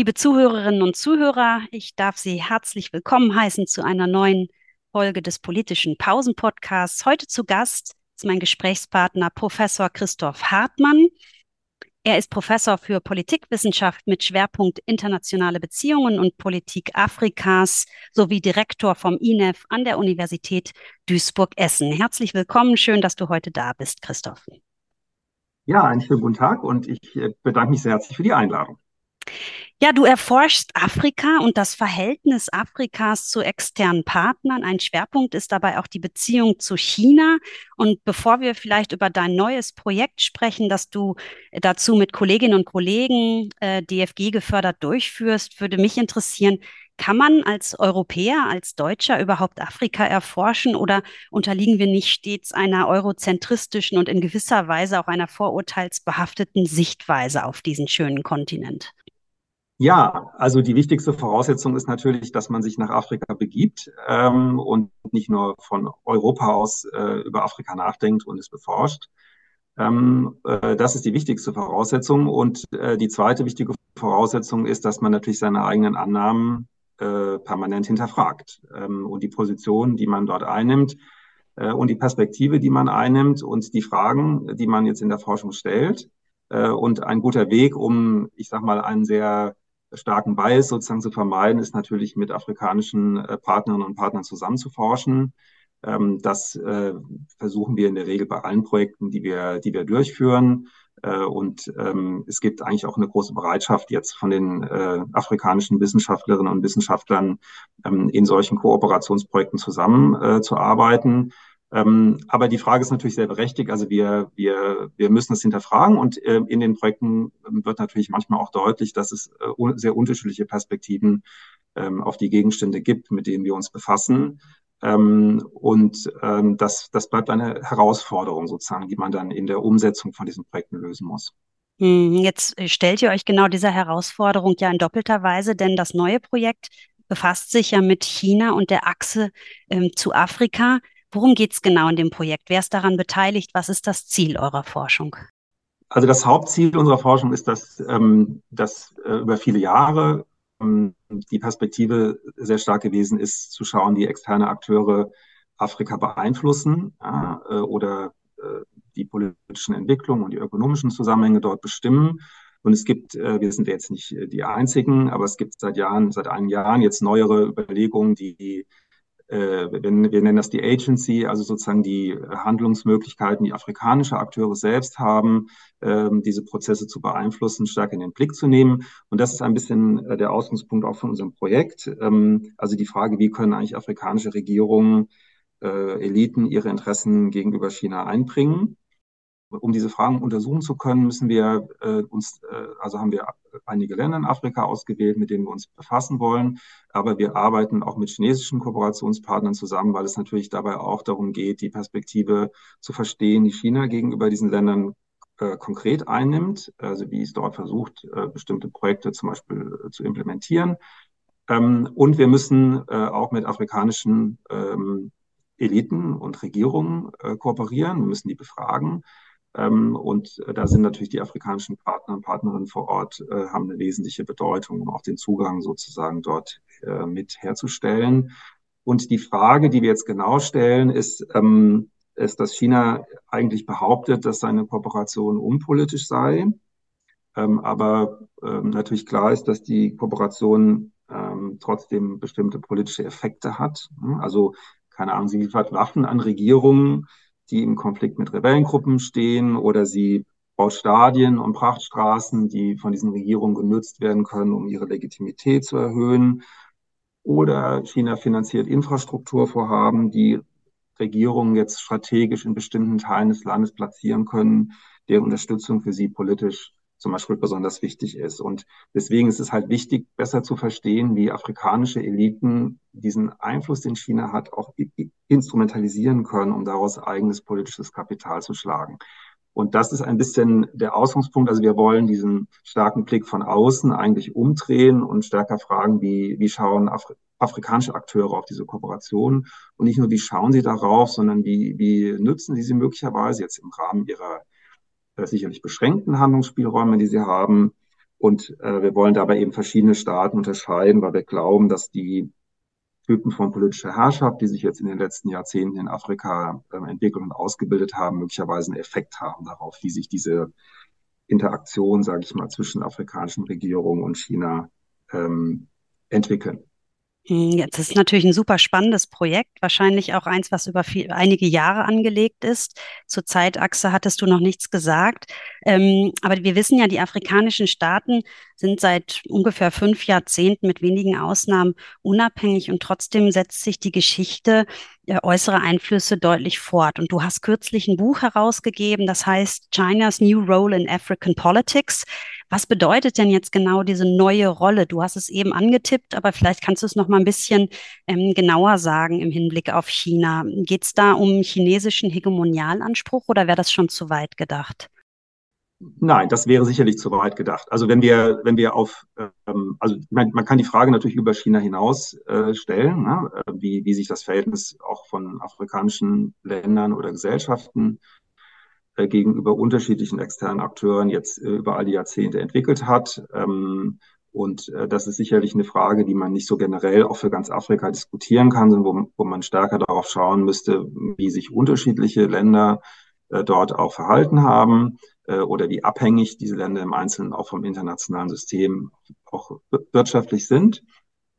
Liebe Zuhörerinnen und Zuhörer, ich darf Sie herzlich willkommen heißen zu einer neuen Folge des politischen Pausen-Podcasts. Heute zu Gast ist mein Gesprächspartner Professor Christoph Hartmann. Er ist Professor für Politikwissenschaft mit Schwerpunkt internationale Beziehungen und Politik Afrikas sowie Direktor vom INEF an der Universität Duisburg-Essen. Herzlich willkommen, schön, dass du heute da bist, Christoph. Ja, einen schönen guten Tag und ich äh, bedanke mich sehr herzlich für die Einladung. Ja, du erforschst Afrika und das Verhältnis Afrikas zu externen Partnern. Ein Schwerpunkt ist dabei auch die Beziehung zu China. Und bevor wir vielleicht über dein neues Projekt sprechen, das du dazu mit Kolleginnen und Kollegen äh, DFG gefördert durchführst, würde mich interessieren, kann man als Europäer, als Deutscher überhaupt Afrika erforschen oder unterliegen wir nicht stets einer eurozentristischen und in gewisser Weise auch einer vorurteilsbehafteten Sichtweise auf diesen schönen Kontinent? Ja, also die wichtigste Voraussetzung ist natürlich, dass man sich nach Afrika begibt ähm, und nicht nur von Europa aus äh, über Afrika nachdenkt und es beforscht. Ähm, äh, das ist die wichtigste Voraussetzung. Und äh, die zweite wichtige Voraussetzung ist, dass man natürlich seine eigenen Annahmen äh, permanent hinterfragt ähm, und die Position, die man dort einnimmt äh, und die Perspektive, die man einnimmt und die Fragen, die man jetzt in der Forschung stellt. Äh, und ein guter Weg, um, ich sag mal, einen sehr starken Bias sozusagen zu vermeiden, ist natürlich mit afrikanischen äh, Partnerinnen und Partnern zusammen zu forschen. Ähm, das äh, versuchen wir in der Regel bei allen Projekten, die wir, die wir durchführen. Äh, und ähm, es gibt eigentlich auch eine große Bereitschaft jetzt von den afrikanischen Wissenschaftlerinnen und Wissenschaftlern ähm, in solchen Kooperationsprojekten zusammenzuarbeiten. Ähm, aber die Frage ist natürlich sehr berechtigt. Also wir, wir, wir müssen es hinterfragen und äh, in den Projekten wird natürlich manchmal auch deutlich, dass es äh, sehr unterschiedliche Perspektiven ähm, auf die Gegenstände gibt, mit denen wir uns befassen. Ähm, und ähm, das, das bleibt eine Herausforderung sozusagen, die man dann in der Umsetzung von diesen Projekten lösen muss. Hm, jetzt äh, stellt ihr euch genau dieser Herausforderung ja in doppelter Weise, denn das neue Projekt befasst sich ja mit China und der Achse ähm, zu Afrika. Worum geht es genau in dem Projekt? Wer ist daran beteiligt? Was ist das Ziel eurer Forschung? Also das Hauptziel unserer Forschung ist, dass, ähm, dass äh, über viele Jahre ähm, die Perspektive sehr stark gewesen ist, zu schauen, wie externe Akteure Afrika beeinflussen äh, oder äh, die politischen Entwicklungen und die ökonomischen Zusammenhänge dort bestimmen. Und es gibt, äh, wir sind jetzt nicht die einzigen, aber es gibt seit Jahren, seit einigen Jahren jetzt neuere Überlegungen, die äh, wir, wir nennen das die Agency, also sozusagen die Handlungsmöglichkeiten, die afrikanische Akteure selbst haben, ähm, diese Prozesse zu beeinflussen, stark in den Blick zu nehmen. Und das ist ein bisschen äh, der Ausgangspunkt auch von unserem Projekt. Ähm, also die Frage, wie können eigentlich afrikanische Regierungen, äh, Eliten ihre Interessen gegenüber China einbringen? Um diese Fragen untersuchen zu können, müssen wir äh, uns, äh, also haben wir einige Länder in Afrika ausgewählt, mit denen wir uns befassen wollen. Aber wir arbeiten auch mit chinesischen Kooperationspartnern zusammen, weil es natürlich dabei auch darum geht, die Perspektive zu verstehen, die China gegenüber diesen Ländern äh, konkret einnimmt, also wie es dort versucht, äh, bestimmte Projekte zum Beispiel äh, zu implementieren. Ähm, und wir müssen äh, auch mit afrikanischen ähm, Eliten und Regierungen äh, kooperieren. Wir müssen die befragen. Ähm, und äh, da sind natürlich die afrikanischen Partner und Partnerinnen vor Ort, äh, haben eine wesentliche Bedeutung, um auch den Zugang sozusagen dort äh, mit herzustellen. Und die Frage, die wir jetzt genau stellen, ist, ähm, ist, dass China eigentlich behauptet, dass seine Kooperation unpolitisch sei. Ähm, aber natürlich klar ist, dass die Kooperation trotzdem bestimmte politische Effekte hat. Also, keine Ahnung, sie liefert Waffen an Regierungen, die im Konflikt mit Rebellengruppen stehen oder sie baut Stadien und Prachtstraßen, die von diesen Regierungen genutzt werden können, um ihre Legitimität zu erhöhen. Oder China finanziert Infrastrukturvorhaben, die Regierungen jetzt strategisch in bestimmten Teilen des Landes platzieren können, deren Unterstützung für sie politisch zum Beispiel besonders wichtig ist. Und deswegen ist es halt wichtig, besser zu verstehen, wie afrikanische Eliten diesen Einfluss, den China hat, auch instrumentalisieren können, um daraus eigenes politisches Kapital zu schlagen. Und das ist ein bisschen der Ausgangspunkt. Also wir wollen diesen starken Blick von außen eigentlich umdrehen und stärker fragen, wie, wie schauen Afri afrikanische Akteure auf diese Kooperation und nicht nur, wie schauen sie darauf, sondern wie, wie nützen sie sie möglicherweise jetzt im Rahmen ihrer sicherlich beschränkten Handlungsspielräume, die sie haben, Und äh, wir wollen dabei eben verschiedene Staaten unterscheiden, weil wir glauben, dass die Typen von politischer Herrschaft, die sich jetzt in den letzten Jahrzehnten in Afrika äh, entwickelt und ausgebildet haben, möglicherweise einen Effekt haben darauf, wie sich diese Interaktion, sage ich mal, zwischen afrikanischen Regierungen und China ähm, entwickeln. Hm, jetzt ist natürlich ein super spannendes Projekt, wahrscheinlich auch eins, was über viel, einige Jahre angelegt ist. Zur Zeitachse hattest du noch nichts gesagt. Ähm, aber wir wissen ja, die afrikanischen Staaten sind seit ungefähr fünf Jahrzehnten mit wenigen Ausnahmen unabhängig und trotzdem setzt sich die Geschichte äußere Einflüsse deutlich fort. Und du hast kürzlich ein Buch herausgegeben, das heißt China's New Role in African Politics. Was bedeutet denn jetzt genau diese neue Rolle? Du hast es eben angetippt, aber vielleicht kannst du es noch mal ein bisschen ähm, genauer sagen im Hinblick auf China. Geht es da um chinesischen Hegemonialanspruch oder wäre das schon zu weit gedacht? Nein, das wäre sicherlich zu weit gedacht. Also wenn wir, wenn wir auf, ähm, also man, man kann die Frage natürlich über China hinaus äh, stellen, ne? wie, wie sich das Verhältnis auch von afrikanischen Ländern oder Gesellschaften äh, gegenüber unterschiedlichen externen Akteuren jetzt äh, über all die Jahrzehnte entwickelt hat. Ähm, und äh, das ist sicherlich eine Frage, die man nicht so generell auch für ganz Afrika diskutieren kann, sondern wo, wo man stärker darauf schauen müsste, wie sich unterschiedliche Länder äh, dort auch verhalten haben äh, oder wie abhängig diese Länder im Einzelnen auch vom internationalen System auch wirtschaftlich sind.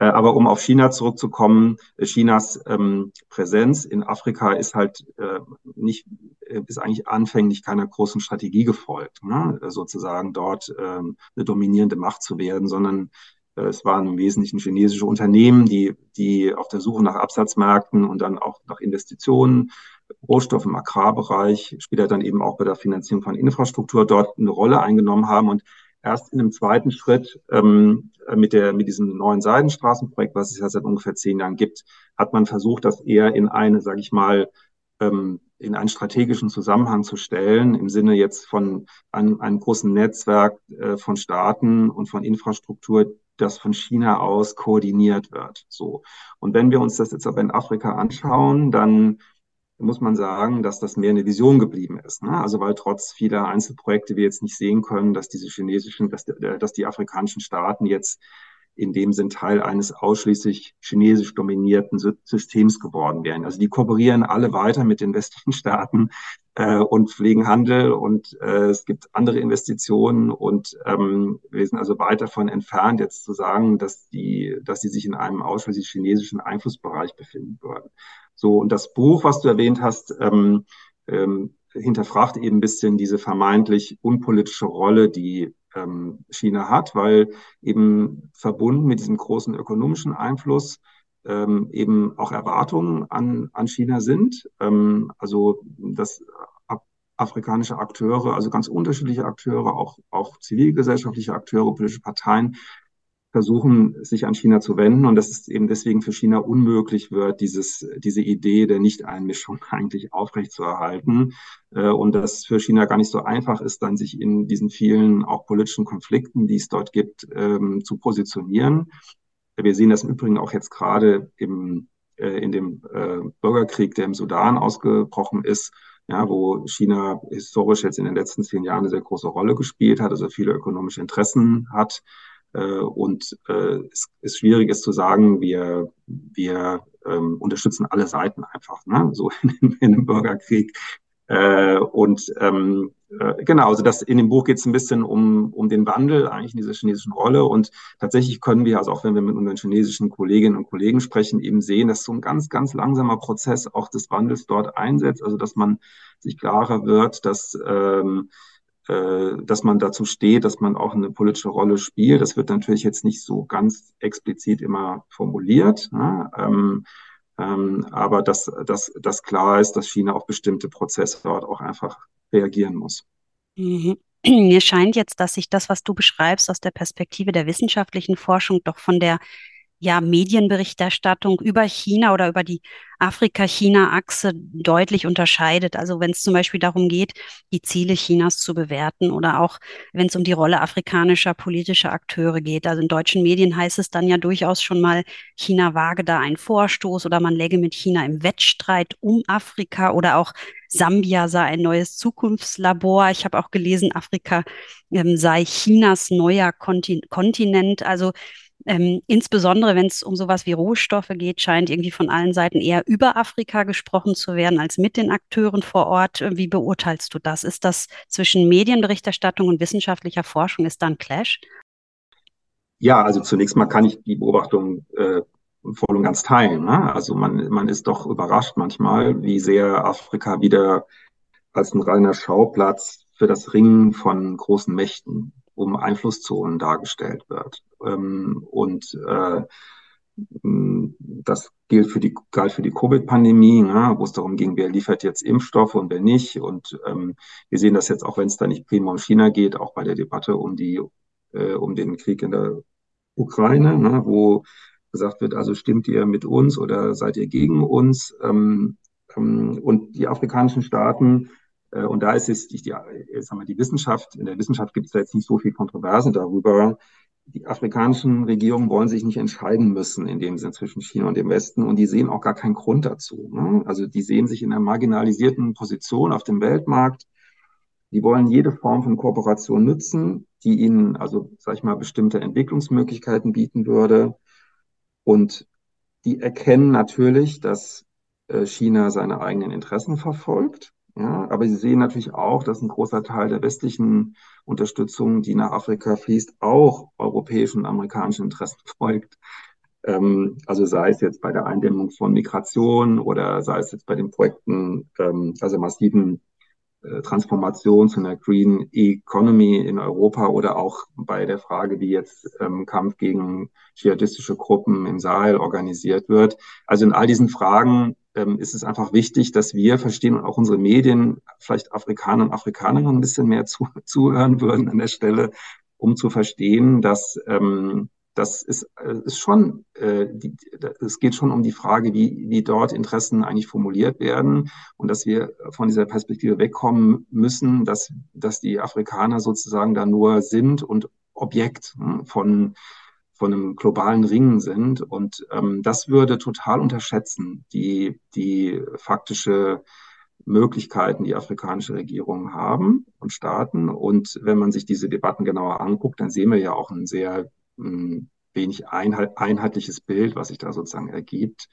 Äh, aber um auf China zurückzukommen, äh, Chinas ähm, Präsenz in Afrika ist halt äh, nicht, äh, ist eigentlich anfänglich keiner großen Strategie gefolgt, ne? sozusagen dort ähm, eine dominierende Macht zu werden, sondern äh, es waren im Wesentlichen chinesische Unternehmen, die, die auf der Suche nach Absatzmärkten und dann auch nach Investitionen Rohstoff im Agrarbereich, später dann eben auch bei der Finanzierung von Infrastruktur dort eine Rolle eingenommen haben. Und erst in einem zweiten Schritt ähm, mit, der, mit diesem neuen Seidenstraßenprojekt, was es ja seit ungefähr zehn Jahren gibt, hat man versucht, das eher in eine, sage ich mal, ähm, in einen strategischen Zusammenhang zu stellen, im Sinne jetzt von einem, einem großen Netzwerk äh, von Staaten und von Infrastruktur, das von China aus koordiniert wird. So. Und wenn wir uns das jetzt aber in Afrika anschauen, dann muss man sagen, dass das mehr eine Vision geblieben ist. Ne? Also weil trotz vieler Einzelprojekte wir jetzt nicht sehen können, dass diese chinesischen, dass, dass die afrikanischen Staaten jetzt in dem Sinn Teil eines ausschließlich chinesisch dominierten Systems geworden wären. Also die kooperieren alle weiter mit den westlichen Staaten äh, und pflegen Handel und äh, es gibt andere Investitionen und ähm, wir sind also weit davon entfernt, jetzt zu sagen, dass die, dass die sich in einem ausschließlich chinesischen Einflussbereich befinden würden. So, und das Buch, was du erwähnt hast, ähm, ähm, hinterfragt eben ein bisschen diese vermeintlich unpolitische Rolle, die ähm, China hat, weil eben verbunden mit diesem großen ökonomischen Einfluss ähm, eben auch Erwartungen an, an China sind. Ähm, also dass afrikanische Akteure, also ganz unterschiedliche Akteure, auch, auch zivilgesellschaftliche Akteure, politische Parteien, versuchen, sich an China zu wenden. Und dass es eben deswegen für China unmöglich wird, dieses, diese Idee der Nichteinmischung eigentlich aufrechtzuerhalten. Äh, und dass für China gar nicht so einfach ist, dann sich in diesen vielen auch politischen Konflikten, die es dort gibt, ähm, zu positionieren. Wir sehen das im Übrigen auch jetzt gerade im, äh, in dem äh, Bürgerkrieg, der im Sudan ausgebrochen ist, ja, wo China historisch jetzt in den letzten zehn Jahren eine sehr große Rolle gespielt hat, also viele ökonomische Interessen hat und äh, es ist schwierig ist zu sagen, wir, wir ähm, unterstützen alle Seiten einfach, ne? so in, in einem Bürgerkrieg. Äh, und ähm, äh, genau, also das in dem Buch geht es ein bisschen um, um den Wandel eigentlich in dieser chinesischen Rolle. Und tatsächlich können wir, also auch wenn wir mit unseren chinesischen Kolleginnen und Kollegen sprechen, eben sehen, dass so ein ganz, ganz langsamer Prozess auch des Wandels dort einsetzt. Also dass man sich klarer wird, dass ähm, äh, dass man dazu steht, dass man auch eine politische Rolle spielt. Das wird natürlich jetzt nicht so ganz explizit immer formuliert, ne? ähm, ähm, aber dass, dass, dass klar ist, dass China auf bestimmte Prozesse dort auch einfach reagieren muss. Mhm. Mir scheint jetzt, dass sich das, was du beschreibst, aus der Perspektive der wissenschaftlichen Forschung doch von der ja, Medienberichterstattung über China oder über die Afrika-China-Achse deutlich unterscheidet. Also wenn es zum Beispiel darum geht, die Ziele Chinas zu bewerten oder auch wenn es um die Rolle afrikanischer politischer Akteure geht. Also in deutschen Medien heißt es dann ja durchaus schon mal, China wage da einen Vorstoß oder man läge mit China im Wettstreit um Afrika oder auch Sambia sei ein neues Zukunftslabor. Ich habe auch gelesen, Afrika ähm, sei Chinas neuer Kontinent. Also ähm, insbesondere wenn es um sowas wie Rohstoffe geht, scheint irgendwie von allen Seiten eher über Afrika gesprochen zu werden als mit den Akteuren vor Ort. Wie beurteilst du das? Ist das zwischen Medienberichterstattung und wissenschaftlicher Forschung, ist da ein Clash? Ja, also zunächst mal kann ich die Beobachtung äh, voll und ganz teilen. Ne? Also man, man ist doch überrascht manchmal, wie sehr Afrika wieder als ein reiner Schauplatz für das Ringen von großen Mächten um Einflusszonen dargestellt wird. Ähm, und äh, das gilt für die, galt für die Covid-Pandemie, ne, wo es darum ging, wer liefert jetzt Impfstoffe und wer nicht. Und ähm, wir sehen das jetzt auch, wenn es da nicht prima um China geht, auch bei der Debatte um die, äh, um den Krieg in der Ukraine, ne, wo gesagt wird, also stimmt ihr mit uns oder seid ihr gegen uns? Ähm, ähm, und die afrikanischen Staaten äh, und da ist es, die, die, jetzt haben wir die Wissenschaft, in der Wissenschaft gibt es da jetzt nicht so viel Kontroverse darüber. Die afrikanischen Regierungen wollen sich nicht entscheiden müssen in dem Sinn zwischen China und dem Westen und die sehen auch gar keinen Grund dazu. Ne? Also die sehen sich in einer marginalisierten Position auf dem Weltmarkt. Die wollen jede Form von Kooperation nutzen, die ihnen, also sag ich mal, bestimmte Entwicklungsmöglichkeiten bieten würde. Und die erkennen natürlich, dass äh, China seine eigenen Interessen verfolgt ja, aber Sie sehen natürlich auch, dass ein großer Teil der westlichen Unterstützung, die nach Afrika fließt, auch europäischen und amerikanischen Interessen folgt. Ähm, also sei es jetzt bei der Eindämmung von Migration oder sei es jetzt bei den Projekten, ähm, also massiven äh, Transformation zu einer Green Economy in Europa oder auch bei der Frage, wie jetzt ähm, Kampf gegen dschihadistische Gruppen im Sahel organisiert wird. Also in all diesen Fragen ähm, ist es einfach wichtig, dass wir verstehen und auch unsere Medien vielleicht Afrikaner und Afrikanerinnen ein bisschen mehr zu, zuhören würden an der Stelle, um zu verstehen, dass ähm, das ist, äh, ist schon, äh, die, es geht schon um die Frage, wie, wie dort Interessen eigentlich formuliert werden und dass wir von dieser Perspektive wegkommen müssen, dass, dass die Afrikaner sozusagen da nur sind und Objekt hm, von von einem globalen Ringen sind. Und ähm, das würde total unterschätzen, die, die faktische Möglichkeiten, die afrikanische Regierungen haben und Staaten. Und wenn man sich diese Debatten genauer anguckt, dann sehen wir ja auch ein sehr mh, hm, wenig einheit, einheitliches Bild, was sich da sozusagen ergibt.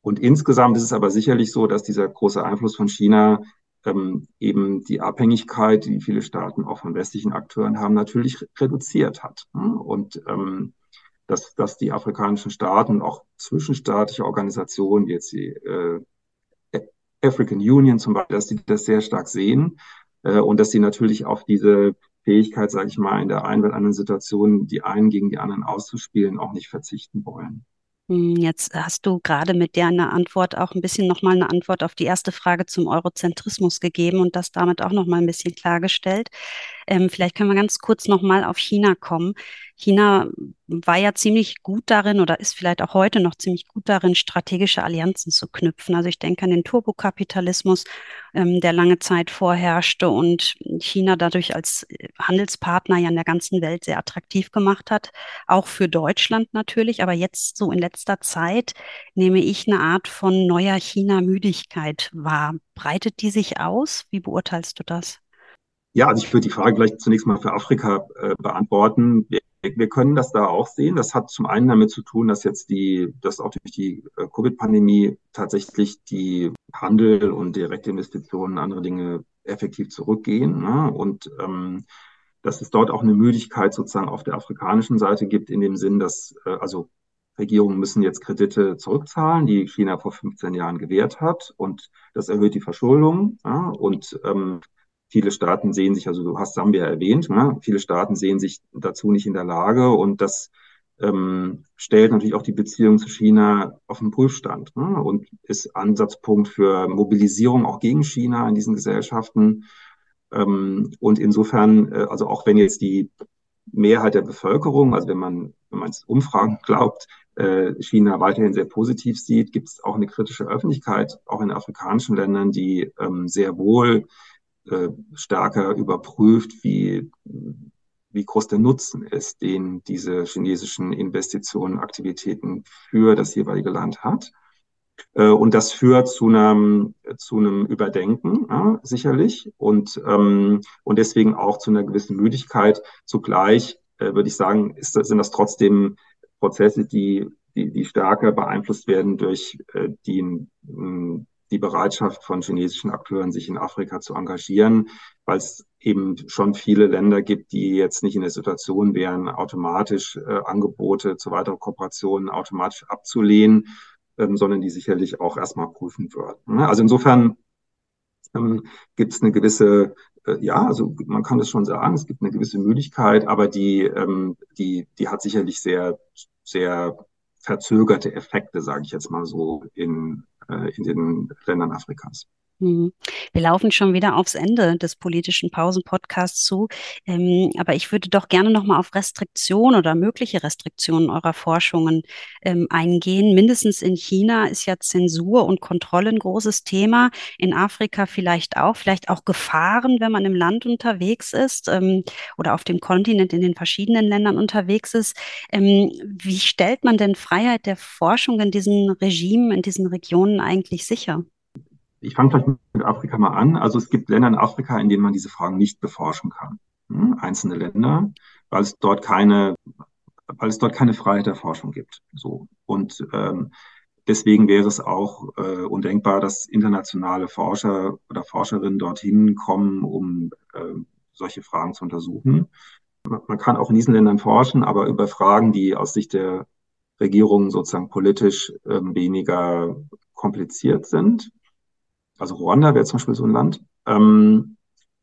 Und insgesamt ist es aber sicherlich so, dass dieser große Einfluss von China ähm, eben die Abhängigkeit, die viele Staaten auch von westlichen Akteuren haben, natürlich reduziert hat. Hm? Und ähm, dass, dass die afrikanischen Staaten, auch zwischenstaatliche Organisationen, jetzt die äh, African Union zum Beispiel, dass sie das sehr stark sehen äh, und dass sie natürlich auf diese Fähigkeit, sage ich mal, in der einen oder anderen Situation die einen gegen die anderen auszuspielen, auch nicht verzichten wollen. Hm, jetzt hast du gerade mit der Antwort auch ein bisschen nochmal eine Antwort auf die erste Frage zum Eurozentrismus gegeben und das damit auch nochmal ein bisschen klargestellt. Ähm, vielleicht können wir ganz kurz nochmal auf China kommen. China war ja ziemlich gut darin oder ist vielleicht auch heute noch ziemlich gut darin, strategische Allianzen zu knüpfen. Also ich denke an den Turbokapitalismus, ähm, der lange Zeit vorherrschte und China dadurch als äh, Handelspartner ja in der ganzen Welt sehr attraktiv gemacht hat, auch für Deutschland natürlich. Aber jetzt so in letzter Zeit nehme ich eine Art von neuer China-Müdigkeit wahr. Breitet die sich aus? Wie beurteilst du das? Ja, also ich würde die Frage gleich zunächst mal für Afrika äh, beantworten. Wir, wir, können das da auch sehen. Das hat zum einen damit zu tun, dass jetzt die, dass auch durch die äh, Covid-Pandemie tatsächlich die Handel und direkte Investitionen, andere Dinge effektiv zurückgehen. Ne? Und ähm, dass es dort auch eine Müdigkeit sozusagen auf der afrikanischen Seite gibt, in dem Sinn, dass äh, also Regierungen müssen jetzt Kredite zurückzahlen, die China vor 15 Jahren gewährt hat. Und das erhöht die Verschuldung. Ja? Und ähm, Viele Staaten sehen sich, also du hast Sambia erwähnt, ne? viele Staaten sehen sich dazu nicht in der Lage und das ähm, stellt natürlich auch die Beziehung zu China auf den Prüfstand ne? und ist Ansatzpunkt für Mobilisierung auch gegen China in diesen Gesellschaften. Ähm, und insofern, äh, also auch wenn jetzt die Mehrheit der Bevölkerung, also wenn man, wenn man Umfragen glaubt, äh, China weiterhin sehr positiv sieht, gibt es auch eine kritische Öffentlichkeit, auch in afrikanischen Ländern, die ähm, sehr wohl äh, stärker überprüft, wie, wie groß der Nutzen ist, den diese chinesischen Investitionen, Aktivitäten für das jeweilige Land hat. Äh, und das führt zu einem, zu einem Überdenken, ja, sicherlich, und, ähm, und deswegen auch zu einer gewissen Müdigkeit. Zugleich äh, würde ich sagen, ist, sind das trotzdem Prozesse, die, die, die stärker beeinflusst werden durch äh, die, mh, die Bereitschaft von chinesischen Akteuren, sich in Afrika zu engagieren, weil es eben schon viele Länder gibt, die jetzt nicht in der Situation wären, automatisch äh, Angebote zu weiteren Kooperationen automatisch abzulehnen, ähm, sondern die sicherlich auch erstmal prüfen würden. Ne? Also insofern ähm, gibt es eine gewisse äh, ja, also man kann das schon sagen, es gibt eine gewisse Müdigkeit, aber die, ähm, die, die hat sicherlich sehr, sehr verzögerte Effekte, sage ich jetzt mal so, in, äh, in den Ländern Afrikas. Mhm. Wir laufen schon wieder aufs Ende des politischen Pausen-Podcasts zu. Ähm, aber ich würde doch gerne nochmal auf Restriktionen oder mögliche Restriktionen eurer Forschungen ähm, eingehen. Mindestens in China ist ja Zensur und Kontrolle ein großes Thema. In Afrika vielleicht auch. Vielleicht auch Gefahren, wenn man im Land unterwegs ist ähm, oder auf dem Kontinent in den verschiedenen Ländern unterwegs ist. Ähm, wie stellt man denn Freiheit der Forschung in diesen Regimen, in diesen Regionen eigentlich sicher? Ich fange vielleicht mit Afrika mal an. Also es gibt Länder in Afrika, in denen man diese Fragen nicht beforschen kann. Hm? Einzelne Länder, weil es dort keine, weil es dort keine Freiheit der Forschung gibt. So und ähm, deswegen wäre es auch äh, undenkbar, dass internationale Forscher oder Forscherinnen dorthin kommen, um äh, solche Fragen zu untersuchen. Man kann auch in diesen Ländern forschen, aber über Fragen, die aus Sicht der Regierung sozusagen politisch äh, weniger kompliziert sind. Also Ruanda wäre zum Beispiel so ein Land. Ähm,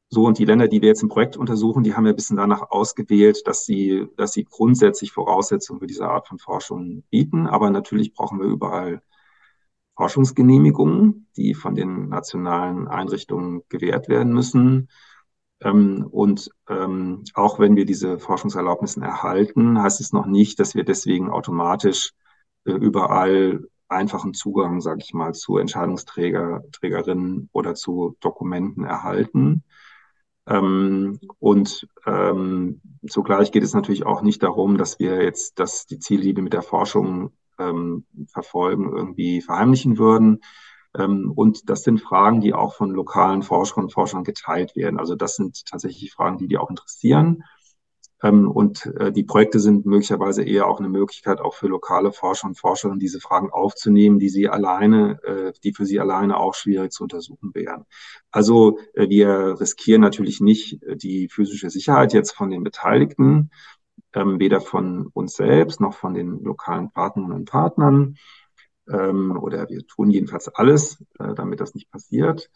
so, und die Länder, die wir jetzt im Projekt untersuchen, die haben wir ein bisschen danach ausgewählt, dass sie, dass sie grundsätzlich Voraussetzungen für diese Art von Forschung bieten. Aber natürlich brauchen wir überall Forschungsgenehmigungen, die von den nationalen Einrichtungen gewährt werden müssen. Ähm, und ähm, auch wenn wir diese Forschungserlaubnissen erhalten, heißt es noch nicht, dass wir deswegen automatisch äh, überall einfachen Zugang, sage ich mal, zu Entscheidungsträger, Trägerinnen oder zu Dokumenten erhalten. Ähm, und ähm, zugleich geht es natürlich auch nicht darum, dass wir jetzt, dass die Ziele, die wir mit der Forschung ähm, verfolgen, irgendwie verheimlichen würden. Ähm, und das sind Fragen, die auch von lokalen Forscherinnen und Forschern geteilt werden. Also das sind tatsächlich Fragen, die die auch interessieren. Ähm, und äh, die Projekte sind möglicherweise eher auch eine Möglichkeit, auch für lokale Forscher und Forscherinnen diese Fragen aufzunehmen, die sie alleine, äh, die für sie alleine auch schwierig zu untersuchen wären. Also äh, wir riskieren natürlich nicht die physische Sicherheit jetzt von den Beteiligten, ähm, weder von uns selbst noch von den lokalen Partnerinnen und Partnern. Ähm, oder wir tun jedenfalls alles, damit das nicht passiert.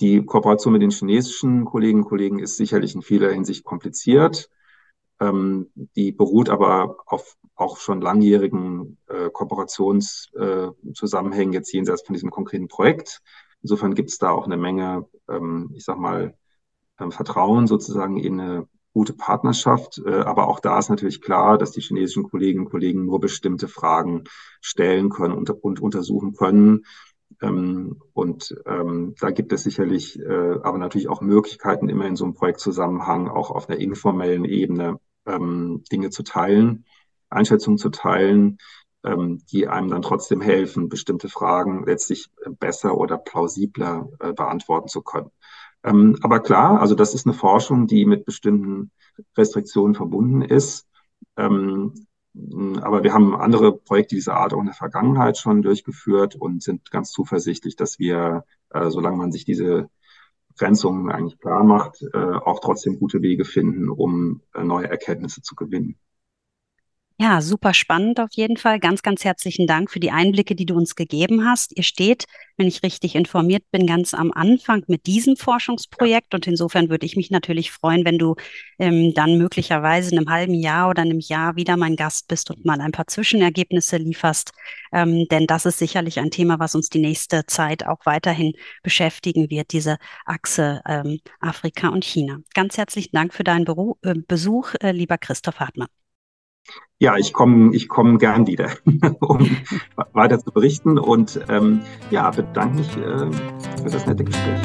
Die Kooperation mit den chinesischen Kolleginnen und Kollegen ist sicherlich in vieler Hinsicht kompliziert. Ähm, die beruht aber auf auch schon langjährigen äh, Kooperationszusammenhängen äh, jetzt jenseits von diesem konkreten Projekt. Insofern gibt es da auch eine Menge, ähm, ich sag mal, ähm, Vertrauen sozusagen in eine gute Partnerschaft. Äh, aber auch da ist natürlich klar, dass die chinesischen Kolleginnen und Kollegen nur bestimmte Fragen stellen können und, und untersuchen können. Ähm, und ähm, da gibt es sicherlich äh, aber natürlich auch Möglichkeiten, immer in so einem Projektzusammenhang auch auf einer informellen Ebene ähm, Dinge zu teilen, Einschätzungen zu teilen, ähm, die einem dann trotzdem helfen, bestimmte Fragen letztlich besser oder plausibler äh, beantworten zu können. Ähm, aber klar, also das ist eine Forschung, die mit bestimmten Restriktionen verbunden ist. Ähm, aber wir haben andere Projekte dieser Art auch in der Vergangenheit schon durchgeführt und sind ganz zuversichtlich, dass wir, äh, solange man sich diese Grenzungen eigentlich klar macht, äh, auch trotzdem gute Wege finden, um äh, neue Erkenntnisse zu gewinnen. Ja, super spannend auf jeden Fall. Ganz, ganz herzlichen Dank für die Einblicke, die du uns gegeben hast. Ihr steht, wenn ich richtig informiert bin, ganz am Anfang mit diesem Forschungsprojekt und insofern würde ich mich natürlich freuen, wenn du ähm, dann möglicherweise in einem halben Jahr oder einem Jahr wieder mein Gast bist und mal ein paar Zwischenergebnisse lieferst, ähm, denn das ist sicherlich ein Thema, was uns die nächste Zeit auch weiterhin beschäftigen wird, diese Achse ähm, Afrika und China. Ganz herzlichen Dank für deinen Beru äh, Besuch, äh, lieber Christoph Hartmann. Ja, ich komme ich komm gern wieder, um weiter zu berichten und ähm, ja, bedanke mich äh, für das nette Gespräch.